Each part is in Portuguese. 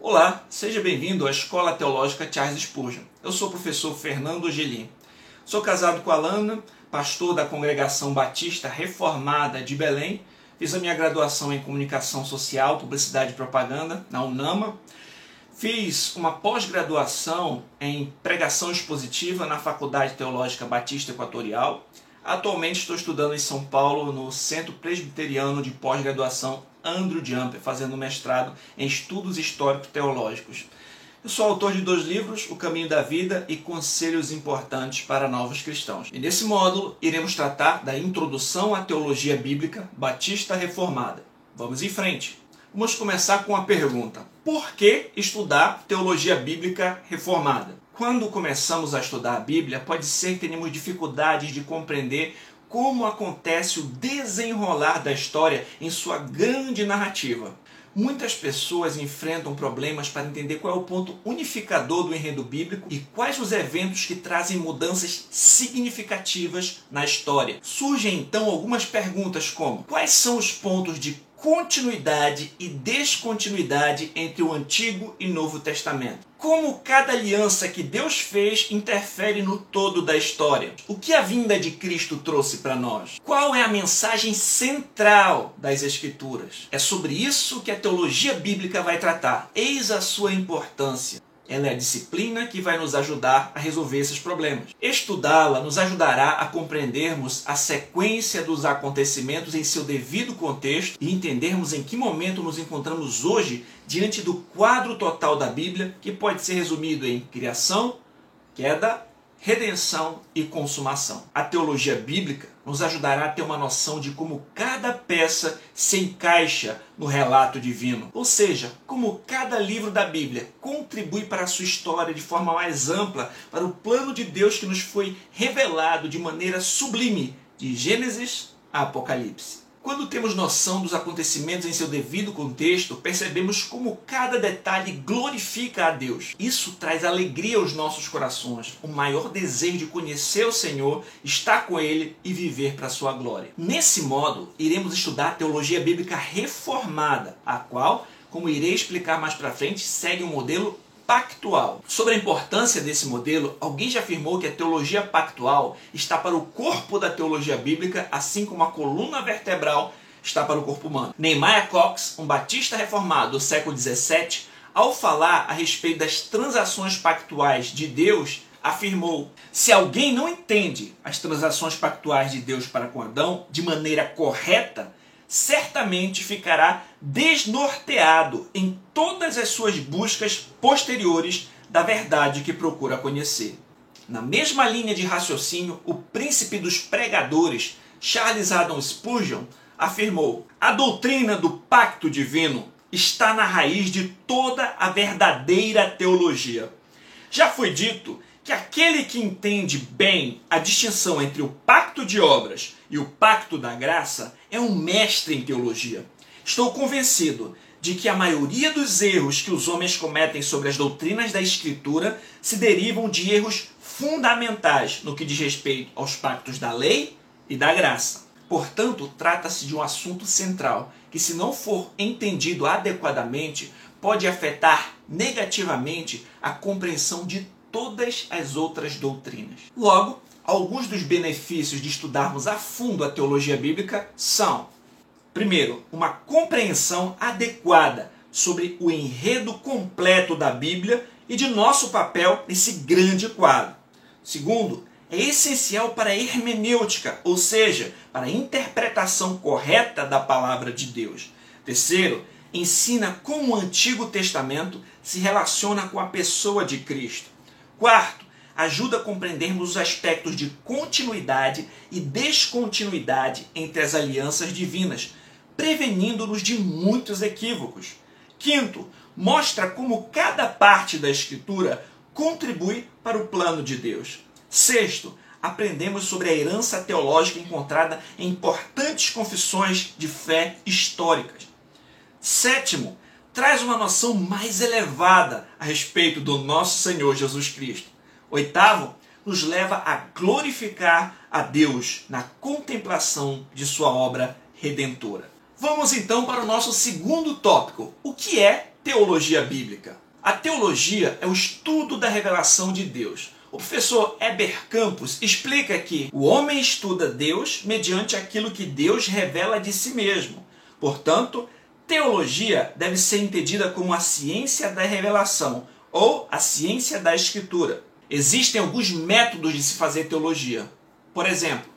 Olá, seja bem-vindo à Escola Teológica Charles Spurgeon. Eu sou o professor Fernando Gelim. Sou casado com a Alana, pastor da Congregação Batista Reformada de Belém. Fiz a minha graduação em Comunicação Social, Publicidade e Propaganda na UNAMA. Fiz uma pós-graduação em Pregação Expositiva na Faculdade Teológica Batista Equatorial. Atualmente estou estudando em São Paulo no Centro Presbiteriano de Pós-Graduação Andrew Jumper, fazendo mestrado em Estudos Históricos Teológicos. Eu sou autor de dois livros, O Caminho da Vida e Conselhos Importantes para Novos Cristãos. E nesse módulo iremos tratar da introdução à teologia bíblica batista reformada. Vamos em frente. Vamos começar com a pergunta: por que estudar teologia bíblica reformada? Quando começamos a estudar a Bíblia, pode ser que tenhamos dificuldades de compreender como acontece o desenrolar da história em sua grande narrativa. Muitas pessoas enfrentam problemas para entender qual é o ponto unificador do enredo bíblico e quais os eventos que trazem mudanças significativas na história. Surgem então algumas perguntas como: quais são os pontos de continuidade e descontinuidade entre o Antigo e Novo Testamento. Como cada aliança que Deus fez interfere no todo da história? O que a vinda de Cristo trouxe para nós? Qual é a mensagem central das Escrituras? É sobre isso que a teologia bíblica vai tratar. Eis a sua importância. Ela é a disciplina que vai nos ajudar a resolver esses problemas. Estudá-la nos ajudará a compreendermos a sequência dos acontecimentos em seu devido contexto e entendermos em que momento nos encontramos hoje diante do quadro total da Bíblia, que pode ser resumido em criação, queda redenção e consumação. A teologia bíblica nos ajudará a ter uma noção de como cada peça se encaixa no relato divino, ou seja, como cada livro da Bíblia contribui para a sua história de forma mais ampla para o plano de Deus que nos foi revelado de maneira sublime de Gênesis a Apocalipse. Quando temos noção dos acontecimentos em seu devido contexto, percebemos como cada detalhe glorifica a Deus. Isso traz alegria aos nossos corações, o maior desejo de conhecer o Senhor, estar com Ele e viver para a sua glória. Nesse modo, iremos estudar a teologia bíblica reformada, a qual, como irei explicar mais para frente, segue um modelo pactual. Sobre a importância desse modelo, alguém já afirmou que a teologia pactual está para o corpo da teologia bíblica, assim como a coluna vertebral está para o corpo humano. Nehemiah Cox, um batista reformado do século XVII, ao falar a respeito das transações pactuais de Deus, afirmou: se alguém não entende as transações pactuais de Deus para com Adão de maneira correta, certamente ficará desnorteado em todas as suas buscas posteriores da verdade que procura conhecer. Na mesma linha de raciocínio, o príncipe dos pregadores, Charles Adam Spurgeon, afirmou: a doutrina do pacto divino está na raiz de toda a verdadeira teologia. Já foi dito que aquele que entende bem a distinção entre o pacto de obras e o pacto da graça é um mestre em teologia. Estou convencido de que a maioria dos erros que os homens cometem sobre as doutrinas da Escritura se derivam de erros fundamentais no que diz respeito aos pactos da lei e da graça. Portanto, trata-se de um assunto central que, se não for entendido adequadamente, pode afetar negativamente a compreensão de todas as outras doutrinas. Logo, alguns dos benefícios de estudarmos a fundo a teologia bíblica são: primeiro, uma compreensão adequada sobre o enredo completo da Bíblia e de nosso papel nesse grande quadro. Segundo, é essencial para a hermenêutica, ou seja, para a interpretação correta da palavra de Deus. Terceiro, ensina como o Antigo Testamento se relaciona com a pessoa de Cristo. Quarto, ajuda a compreendermos os aspectos de continuidade e descontinuidade entre as alianças divinas, prevenindo-nos de muitos equívocos. Quinto, mostra como cada parte da Escritura contribui para o plano de Deus. Sexto, aprendemos sobre a herança teológica encontrada em importantes confissões de fé históricas. Sétimo, traz uma noção mais elevada a respeito do nosso Senhor Jesus Cristo. Oitavo, nos leva a glorificar a Deus na contemplação de sua obra redentora. Vamos então para o nosso segundo tópico: o que é teologia bíblica? A teologia é o estudo da revelação de Deus. O professor Eber Campos explica que o homem estuda Deus mediante aquilo que Deus revela de si mesmo. Portanto, teologia deve ser entendida como a ciência da revelação ou a ciência da escritura. Existem alguns métodos de se fazer teologia. Por exemplo,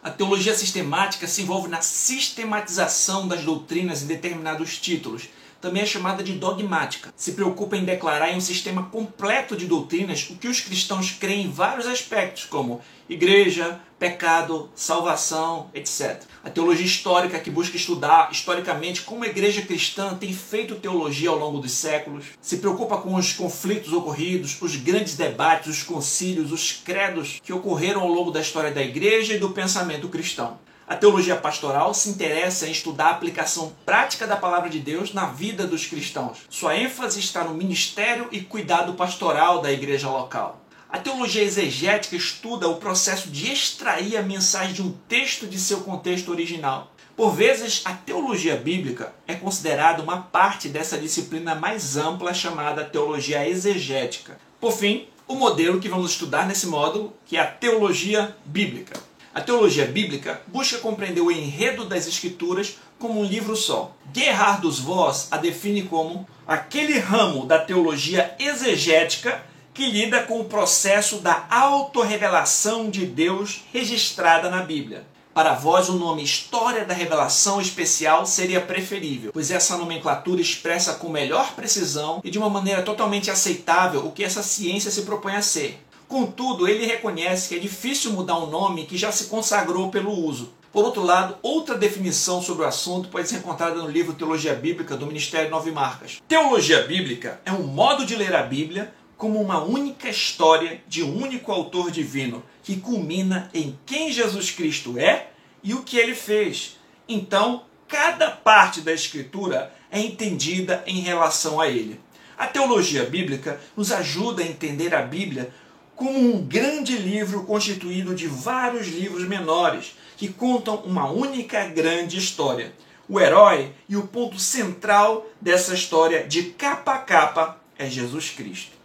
a teologia sistemática se envolve na sistematização das doutrinas em determinados títulos, também é chamada de dogmática. Se preocupa em declarar em um sistema completo de doutrinas o que os cristãos creem em vários aspectos, como igreja, pecado, salvação, etc. A teologia histórica, que busca estudar historicamente como a igreja cristã tem feito teologia ao longo dos séculos, se preocupa com os conflitos ocorridos, os grandes debates, os concílios, os credos que ocorreram ao longo da história da igreja e do pensamento cristão. A teologia pastoral se interessa em estudar a aplicação prática da palavra de Deus na vida dos cristãos. Sua ênfase está no ministério e cuidado pastoral da igreja local. A teologia exegética estuda o processo de extrair a mensagem de um texto de seu contexto original. Por vezes, a teologia bíblica é considerada uma parte dessa disciplina mais ampla chamada teologia exegética. Por fim, o modelo que vamos estudar nesse módulo, que é a teologia bíblica. A teologia bíblica busca compreender o enredo das escrituras como um livro só. Gerhardus Voss a define como aquele ramo da teologia exegética que lida com o processo da autorrevelação de Deus registrada na Bíblia. Para vós, o nome História da Revelação Especial seria preferível, pois essa nomenclatura expressa com melhor precisão e de uma maneira totalmente aceitável o que essa ciência se propõe a ser. Contudo, ele reconhece que é difícil mudar um nome que já se consagrou pelo uso. Por outro lado, outra definição sobre o assunto pode ser encontrada no livro Teologia Bíblica do Ministério Nove Marcas. Teologia bíblica é um modo de ler a Bíblia como uma única história de um único autor divino, que culmina em quem Jesus Cristo é e o que ele fez. Então, cada parte da Escritura é entendida em relação a ele. A teologia bíblica nos ajuda a entender a Bíblia como um grande livro constituído de vários livros menores que contam uma única grande história. O herói e o ponto central dessa história, de capa a capa, é Jesus Cristo.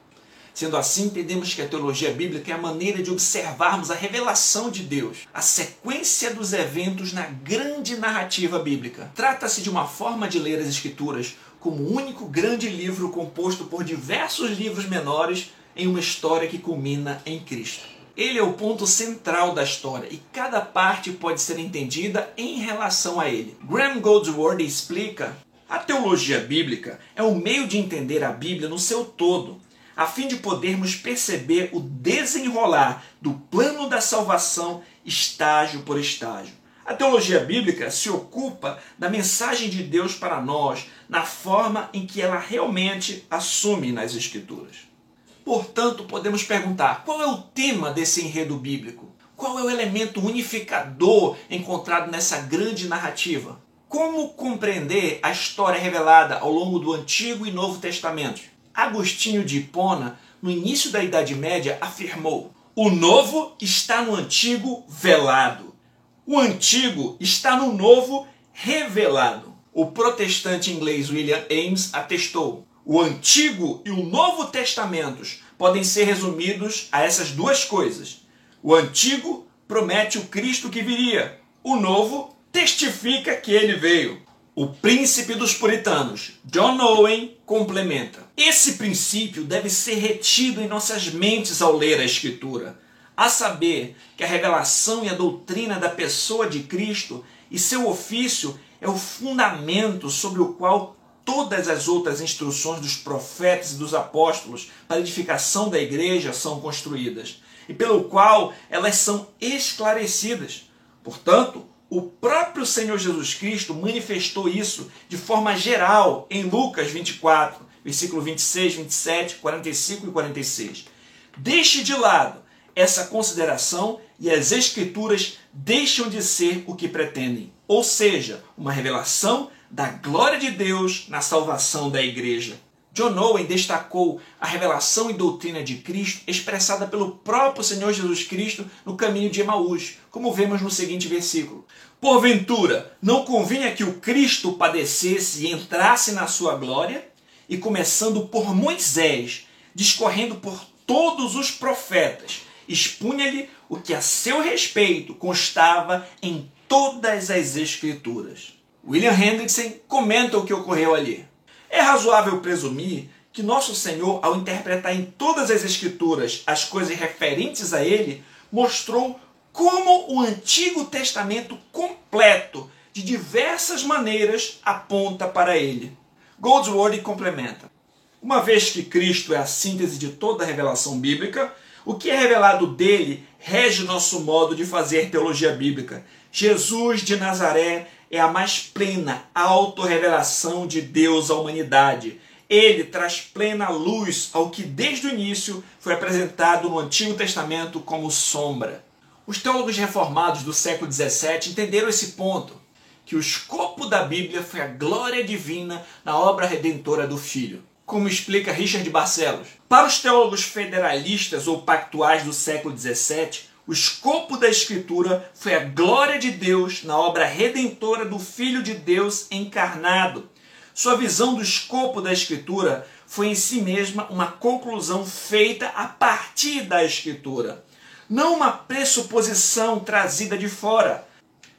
Sendo assim, entendemos que a teologia bíblica é a maneira de observarmos a revelação de Deus, a sequência dos eventos na grande narrativa bíblica. Trata-se de uma forma de ler as Escrituras como um único grande livro composto por diversos livros menores em uma história que culmina em Cristo. Ele é o ponto central da história e cada parte pode ser entendida em relação a ele. Graham Goldsworthy explica: a teologia bíblica é o meio de entender a Bíblia no seu todo, a fim de podermos perceber o desenrolar do plano da salvação estágio por estágio. A teologia bíblica se ocupa da mensagem de Deus para nós na forma em que ela realmente assume nas Escrituras. Portanto, podemos perguntar: qual é o tema desse enredo bíblico? Qual é o elemento unificador encontrado nessa grande narrativa? Como compreender a história revelada ao longo do Antigo e Novo Testamento? Agostinho de Hipona, no início da Idade Média, afirmou: o novo está no antigo velado. O antigo está no novo revelado. O protestante inglês William Ames atestou: o Antigo e o Novo Testamentos podem ser resumidos a essas duas coisas. O Antigo promete o Cristo que viria, o Novo testifica que ele veio. O príncipe dos puritanos, John Owen, complementa. Esse princípio deve ser retido em nossas mentes ao ler a Escritura, a saber que a revelação e a doutrina da pessoa de Cristo e seu ofício é o fundamento sobre o qual todas as outras instruções dos profetas e dos apóstolos para edificação da igreja são construídas e pelo qual elas são esclarecidas. Portanto, o próprio Senhor Jesus Cristo manifestou isso de forma geral em Lucas 24, versículo 26, 27, 45 e 46. Deixe de lado essa consideração e as escrituras deixam de ser o que pretendem, ou seja, uma revelação da glória de Deus na salvação da igreja. John Owen destacou a revelação e doutrina de Cristo expressada pelo próprio Senhor Jesus Cristo no caminho de Emaús, como vemos no seguinte versículo. Porventura, não convinha que o Cristo padecesse e entrasse na sua glória? e começando por Moisés, discorrendo por todos os profetas, expunha-lhe o que a seu respeito constava em todas as Escrituras. William Hendrickson comenta o que ocorreu ali. É razoável presumir que nosso Senhor, ao interpretar em todas as Escrituras as coisas referentes a Ele, mostrou como o Antigo Testamento completo, de diversas maneiras, aponta para Ele. Goldsworthy complementa: Uma vez que Cristo é a síntese de toda a revelação bíblica, o que é revelado dele rege nosso modo de fazer teologia bíblica. Jesus de Nazaré é a mais plena autorrevelação de Deus à humanidade. Ele traz plena luz ao que desde o início foi apresentado no Antigo Testamento como sombra. Os teólogos reformados do século XVII entenderam esse ponto, que o escopo da Bíblia foi a glória divina na obra redentora do Filho. Como explica Richard Barcelos. Para os teólogos federalistas ou pactuais do século XVII, o escopo da Escritura foi a glória de Deus na obra redentora do Filho de Deus encarnado. Sua visão do escopo da Escritura foi em si mesma uma conclusão feita a partir da Escritura, não uma pressuposição trazida de fora.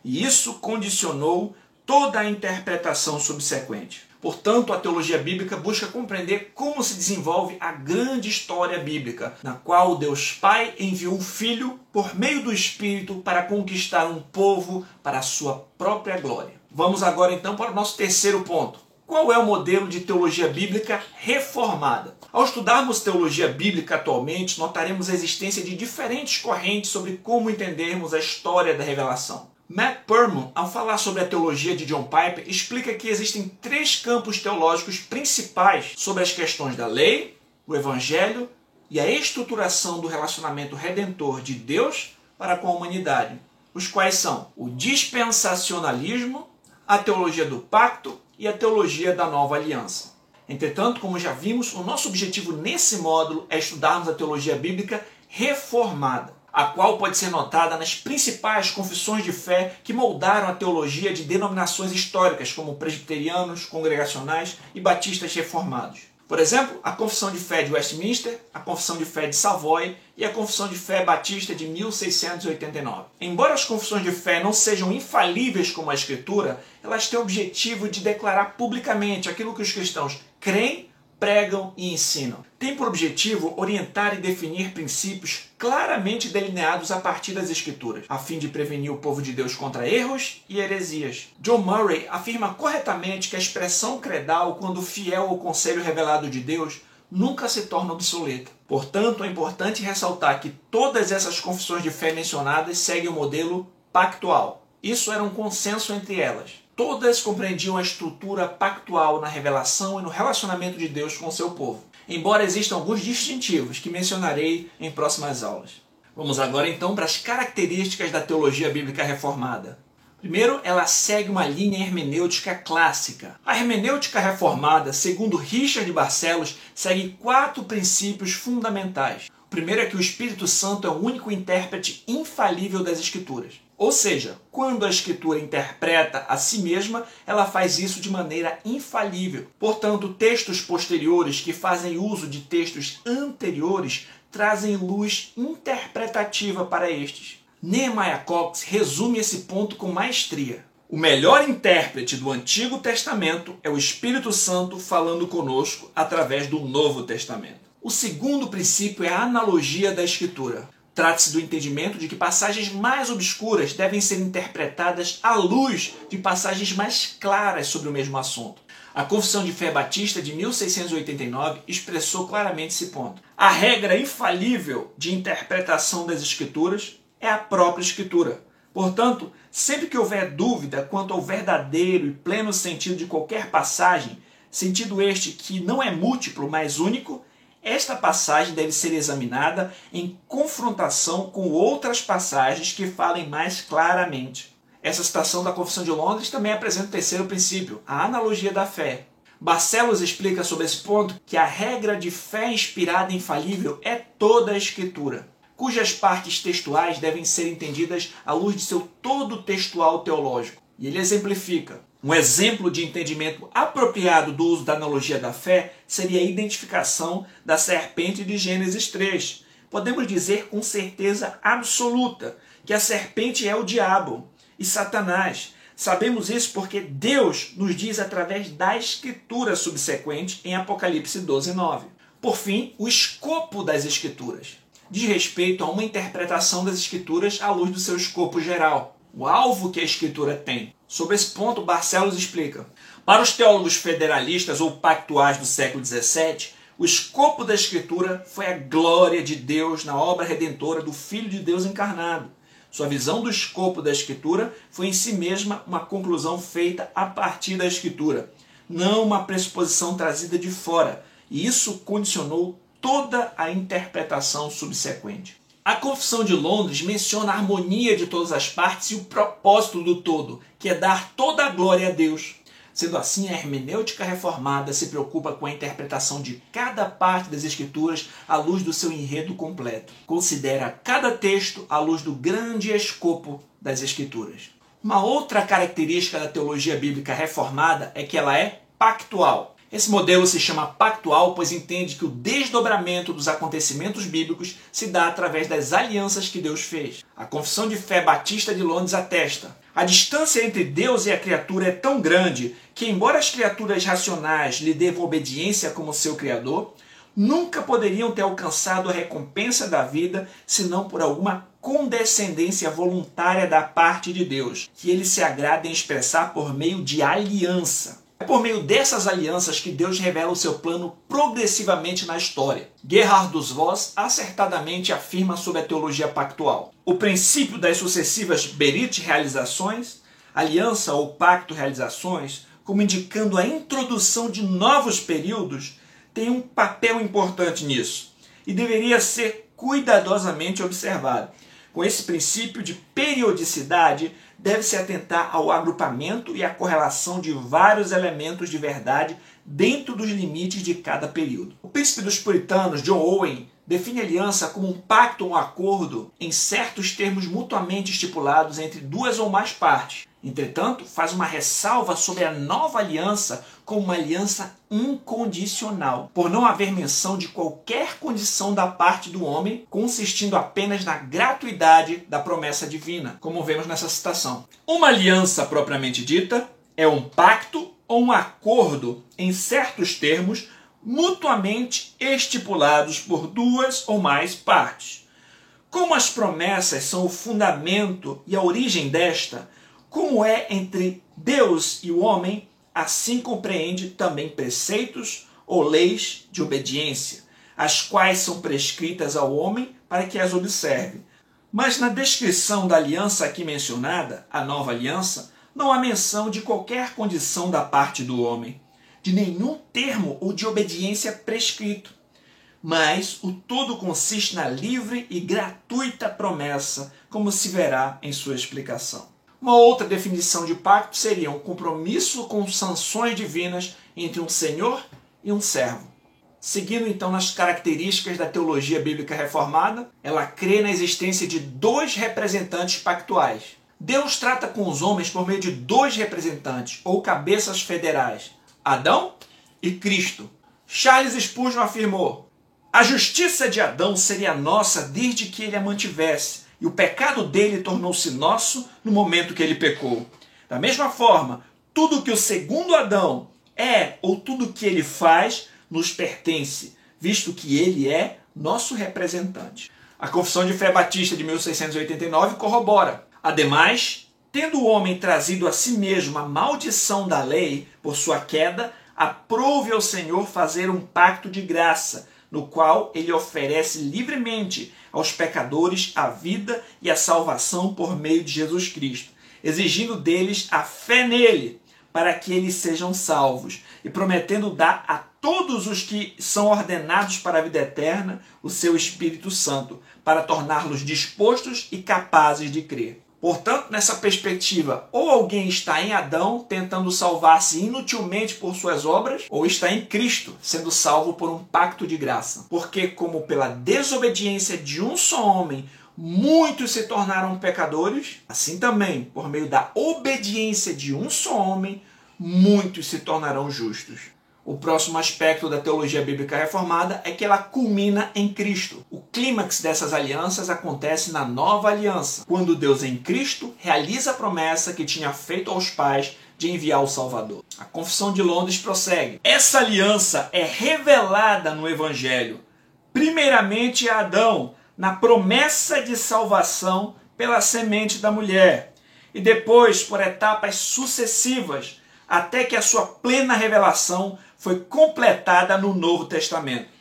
E isso condicionou toda a interpretação subsequente. Portanto, a teologia bíblica busca compreender como se desenvolve a grande história bíblica, na qual Deus Pai enviou o Filho por meio do Espírito para conquistar um povo para a sua própria glória. Vamos agora então para o nosso terceiro ponto. Qual é o modelo de teologia bíblica reformada? Ao estudarmos teologia bíblica atualmente, notaremos a existência de diferentes correntes sobre como entendermos a história da revelação. Matt Perman, ao falar sobre a teologia de John Piper, explica que existem três campos teológicos principais sobre as questões da lei, o evangelho e a estruturação do relacionamento redentor de Deus para com a humanidade, os quais são o dispensacionalismo, a teologia do pacto e a teologia da nova aliança. Entretanto, como já vimos, o nosso objetivo nesse módulo é estudarmos a teologia bíblica reformada a qual pode ser notada nas principais confissões de fé que moldaram a teologia de denominações históricas, como presbiterianos, congregacionais e batistas reformados. Por exemplo, a Confissão de Fé de Westminster, a Confissão de Fé de Savoy e a Confissão de Fé Batista de 1689. Embora as confissões de fé não sejam infalíveis como a Escritura, elas têm o objetivo de declarar publicamente aquilo que os cristãos creem pregam e ensinam. Tem por objetivo orientar e definir princípios claramente delineados a partir das Escrituras, a fim de prevenir o povo de Deus contra erros e heresias. John Murray afirma corretamente que a expressão credal, quando fiel ao conselho revelado de Deus, nunca se torna obsoleta. Portanto, é importante ressaltar que todas essas confissões de fé mencionadas seguem o modelo pactual. Isso era um consenso entre elas. Todas compreendiam a estrutura pactual na revelação e no relacionamento de Deus com o seu povo, embora existam alguns distintivos que mencionarei em próximas aulas. Vamos agora então para as características da teologia bíblica reformada. Primeiro, ela segue uma linha hermenêutica clássica. A hermenêutica reformada, segundo Richard Barcelos, segue quatro princípios fundamentais. Primeiro é que o Espírito Santo é o único intérprete infalível das Escrituras. Ou seja, quando a escritura interpreta a si mesma, ela faz isso de maneira infalível. Portanto, textos posteriores que fazem uso de textos anteriores trazem luz interpretativa para estes. Nehemiah Cox resume esse ponto com maestria. O melhor intérprete do Antigo Testamento é o Espírito Santo falando conosco através do Novo Testamento. O segundo princípio é a analogia da Escritura. Trata-se do entendimento de que passagens mais obscuras devem ser interpretadas à luz de passagens mais claras sobre o mesmo assunto. A Confissão de Fé Batista de 1689 expressou claramente esse ponto. A regra infalível de interpretação das Escrituras é a própria Escritura. Portanto, sempre que houver dúvida quanto ao verdadeiro e pleno sentido de qualquer passagem, sentido este que não é múltiplo, mas único, esta passagem deve ser examinada em confrontação com outras passagens que falem mais claramente. Essa citação da Confissão de Londres também apresenta o terceiro princípio, a analogia da fé. Barcelos explica sobre esse ponto que a regra de fé inspirada e infalível é toda a Escritura, cujas partes textuais devem ser entendidas à luz de seu todo textual teológico. E ele exemplifica. Um exemplo de entendimento apropriado do uso da analogia da fé seria a identificação da serpente de Gênesis 3. Podemos dizer com certeza absoluta que a serpente é o diabo e Satanás. Sabemos isso porque Deus nos diz através da escritura subsequente em Apocalipse 12, 9. Por fim, o escopo das escrituras diz respeito a uma interpretação das escrituras à luz do seu escopo geral, o alvo que a escritura tem. Sobre esse ponto, Barcelos explica. Para os teólogos federalistas ou pactuais do século XVII, o escopo da Escritura foi a glória de Deus na obra redentora do Filho de Deus encarnado. Sua visão do escopo da Escritura foi em si mesma uma conclusão feita a partir da Escritura, não uma pressuposição trazida de fora, e isso condicionou toda a interpretação subsequente. A Confissão de Londres menciona a harmonia de todas as partes e o propósito do todo, que é dar toda a glória a Deus. Sendo assim, a hermenêutica reformada se preocupa com a interpretação de cada parte das Escrituras à luz do seu enredo completo. Considera cada texto à luz do grande escopo das Escrituras. Uma outra característica da teologia bíblica reformada é que ela é pactual. Esse modelo se chama pactual, pois entende que o desdobramento dos acontecimentos bíblicos se dá através das alianças que Deus fez. A Confissão de Fé Batista de Londres atesta. A distância entre Deus e a criatura é tão grande que, embora as criaturas racionais lhe devam obediência como seu Criador, nunca poderiam ter alcançado a recompensa da vida senão por alguma condescendência voluntária da parte de Deus, que ele se agrada em expressar por meio de aliança. É por meio dessas alianças que Deus revela o seu plano progressivamente na história. Gerhard dos Voss acertadamente afirma sobre a teologia pactual. O princípio das sucessivas Berit realizações, aliança ou pacto realizações, como indicando a introdução de novos períodos, tem um papel importante nisso e deveria ser cuidadosamente observado. Com esse princípio de periodicidade, deve-se atentar ao agrupamento e à correlação de vários elementos de verdade dentro dos limites de cada período. O príncipe dos puritanos, John Owen, define aliança como um pacto ou um acordo em certos termos mutuamente estipulados entre duas ou mais partes. Entretanto, faz uma ressalva sobre a nova aliança como uma aliança incondicional, por não haver menção de qualquer condição da parte do homem, consistindo apenas na gratuidade da promessa divina, como vemos nessa citação. Uma aliança propriamente dita é um pacto ou um acordo em certos termos mutuamente estipulados por duas ou mais partes. Como as promessas são o fundamento e a origem desta, como é entre Deus e o homem, assim compreende também preceitos ou leis de obediência, as quais são prescritas ao homem para que as observe. Mas na descrição da aliança aqui mencionada, a nova aliança, não há menção de qualquer condição da parte do homem de nenhum termo ou de obediência prescrito. Mas o todo consiste na livre e gratuita promessa, como se verá em sua explicação. Uma outra definição de pacto seria um compromisso com sanções divinas entre um senhor e um servo. Seguindo então nas características da teologia bíblica reformada, ela crê na existência de dois representantes pactuais. Deus trata com os homens por meio de dois representantes ou cabeças federais, Adão e Cristo. Charles Spurgeon afirmou: a justiça de Adão seria nossa desde que ele a mantivesse, e o pecado dele tornou-se nosso no momento que ele pecou. Da mesma forma, tudo que o segundo Adão é ou tudo que ele faz nos pertence, visto que ele é nosso representante. A Confissão de Fé Batista de 1689 corrobora. Ademais, Tendo o homem trazido a si mesmo a maldição da lei por sua queda, aprove ao Senhor fazer um pacto de graça, no qual ele oferece livremente aos pecadores a vida e a salvação por meio de Jesus Cristo, exigindo deles a fé nele, para que eles sejam salvos, e prometendo dar a todos os que são ordenados para a vida eterna o seu Espírito Santo, para torná-los dispostos e capazes de crer. Portanto, nessa perspectiva, ou alguém está em Adão tentando salvar-se inutilmente por suas obras, ou está em Cristo sendo salvo por um pacto de graça. Porque, como pela desobediência de um só homem muitos se tornaram pecadores, assim também, por meio da obediência de um só homem, muitos se tornarão justos. O próximo aspecto da teologia bíblica reformada é que ela culmina em Cristo. O clímax dessas alianças acontece na nova aliança, quando Deus em Cristo realiza a promessa que tinha feito aos pais de enviar o Salvador. A Confissão de Londres prossegue. Essa aliança é revelada no Evangelho, primeiramente a Adão, na promessa de salvação pela semente da mulher, e depois por etapas sucessivas, até que a sua plena revelação foi completada no Novo Testamento.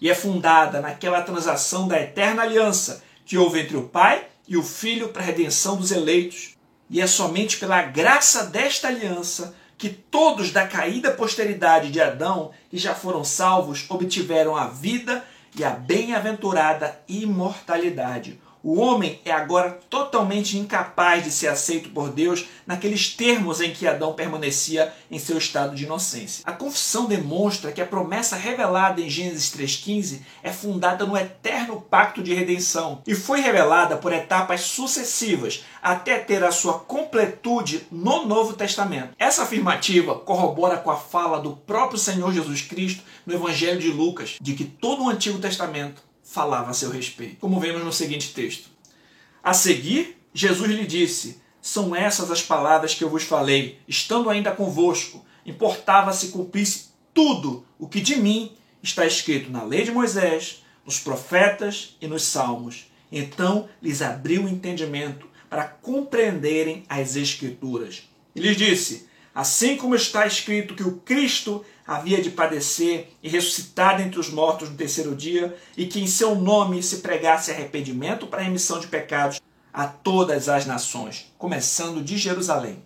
E é fundada naquela transação da eterna aliança que houve entre o Pai e o Filho para a redenção dos eleitos. E é somente pela graça desta aliança que todos da caída posteridade de Adão, que já foram salvos, obtiveram a vida e a bem-aventurada imortalidade. O homem é agora totalmente incapaz de ser aceito por Deus naqueles termos em que Adão permanecia em seu estado de inocência. A confissão demonstra que a promessa revelada em Gênesis 3,15 é fundada no eterno pacto de redenção e foi revelada por etapas sucessivas até ter a sua completude no Novo Testamento. Essa afirmativa corrobora com a fala do próprio Senhor Jesus Cristo no Evangelho de Lucas de que todo o Antigo Testamento falava a seu respeito, como vemos no seguinte texto. A seguir, Jesus lhe disse: São essas as palavras que eu vos falei, estando ainda convosco. Importava se cumprisse tudo o que de mim está escrito na lei de Moisés, nos profetas e nos salmos. Então lhes abriu o entendimento para compreenderem as Escrituras. E lhes disse: Assim como está escrito que o Cristo havia de padecer e ressuscitar dentre os mortos no terceiro dia, e que em seu nome se pregasse arrependimento para a remissão de pecados a todas as nações, começando de Jerusalém.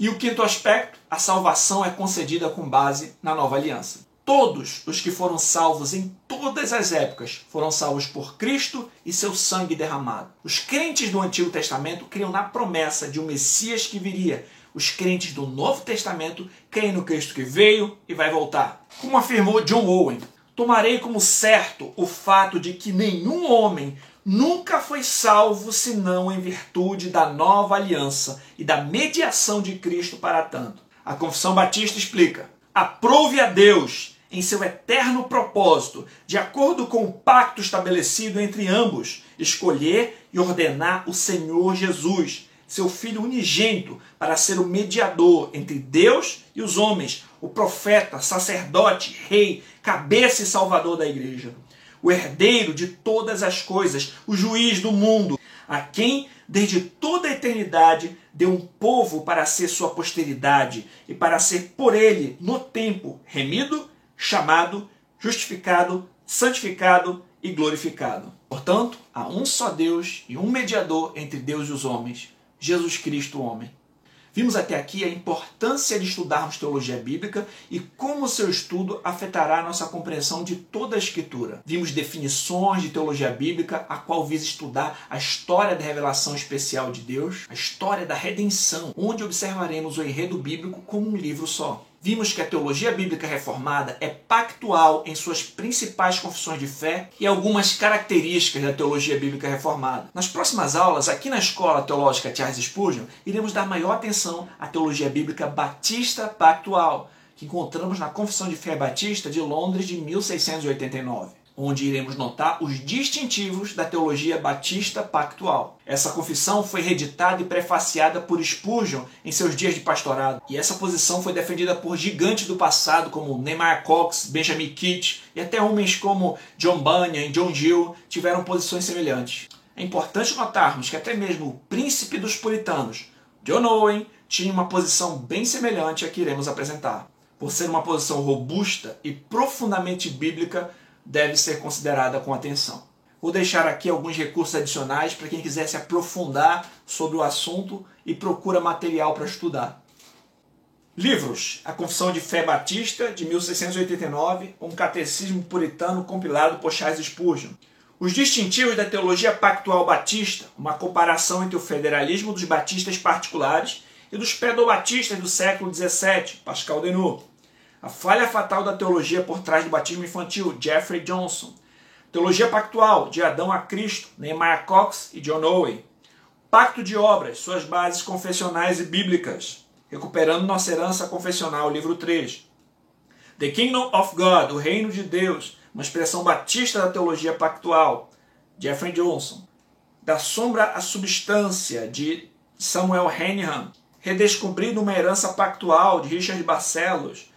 E o quinto aspecto, a salvação é concedida com base na nova aliança. Todos os que foram salvos em todas as épocas foram salvos por Cristo e seu sangue derramado. Os crentes do Antigo Testamento criam na promessa de um Messias que viria os crentes do Novo Testamento creem no Cristo que veio e vai voltar. Como afirmou John Owen, tomarei como certo o fato de que nenhum homem nunca foi salvo senão em virtude da nova aliança e da mediação de Cristo para tanto. A Confissão Batista explica: aprove a Deus em seu eterno propósito, de acordo com o pacto estabelecido entre ambos, escolher e ordenar o Senhor Jesus seu Filho unigênito para ser o mediador entre Deus e os homens, o profeta, sacerdote, rei, cabeça e salvador da igreja, o herdeiro de todas as coisas, o juiz do mundo, a quem desde toda a eternidade deu um povo para ser sua posteridade e para ser por ele, no tempo, remido, chamado, justificado, santificado e glorificado. Portanto, há um só Deus e um mediador entre Deus e os homens, Jesus Cristo, homem. Vimos até aqui a importância de estudarmos teologia bíblica e como seu estudo afetará a nossa compreensão de toda a Escritura. Vimos definições de teologia bíblica, a qual visa estudar a história da revelação especial de Deus, a história da redenção, onde observaremos o enredo bíblico como um livro só vimos que a teologia bíblica reformada é pactual em suas principais confissões de fé e algumas características da teologia bíblica reformada. Nas próximas aulas, aqui na Escola Teológica Charles Spurgeon, iremos dar maior atenção à teologia bíblica batista pactual, que encontramos na Confissão de Fé Batista de Londres de 1689 onde iremos notar os distintivos da teologia batista pactual. Essa confissão foi reeditada e prefaciada por Spurgeon em seus dias de pastorado, e essa posição foi defendida por gigantes do passado como Nehemiah Cox, Benjamin Kitt e até homens como John Bunyan e John Gill tiveram posições semelhantes. É importante notarmos que até mesmo o príncipe dos puritanos, John Owen, tinha uma posição bem semelhante à que iremos apresentar. Por ser uma posição robusta e profundamente bíblica, deve ser considerada com atenção. Vou deixar aqui alguns recursos adicionais para quem quiser se aprofundar sobre o assunto e procura material para estudar. Livros: A Confissão de Fé Batista, de 1689, um catecismo puritano compilado por Charles Spurgeon. Os distintivos da teologia pactual batista, uma comparação entre o federalismo dos batistas particulares e dos pedobatistas do século XVII, Pascal Denot. A falha fatal da teologia por trás do batismo infantil, Jeffrey Johnson. Teologia Pactual, de Adão a Cristo, Nehemiah Cox e John Owen. Pacto de Obras, suas bases confessionais e bíblicas, Recuperando Nossa Herança Confessional, livro 3. The Kingdom of God, o Reino de Deus, uma expressão batista da teologia pactual, Jeffrey Johnson. Da Sombra à Substância, de Samuel Henihan. Redescobrindo uma Herança Pactual, de Richard Barcelos.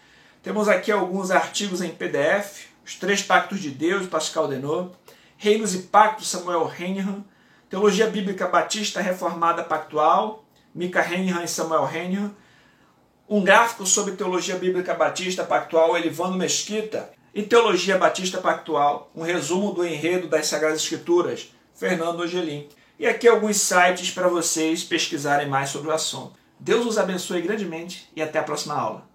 Temos aqui alguns artigos em PDF, Os Três Pactos de Deus, Pascal Denot. Reinos e Pactos, Samuel Henihan. Teologia Bíblica Batista Reformada Pactual, Mika Henihan e Samuel Henihan. Um gráfico sobre Teologia Bíblica Batista Pactual, Elivano Mesquita e Teologia Batista Pactual, um resumo do enredo das Sagradas Escrituras, Fernando Angelim. E aqui alguns sites para vocês pesquisarem mais sobre o assunto. Deus os abençoe grandemente e até a próxima aula.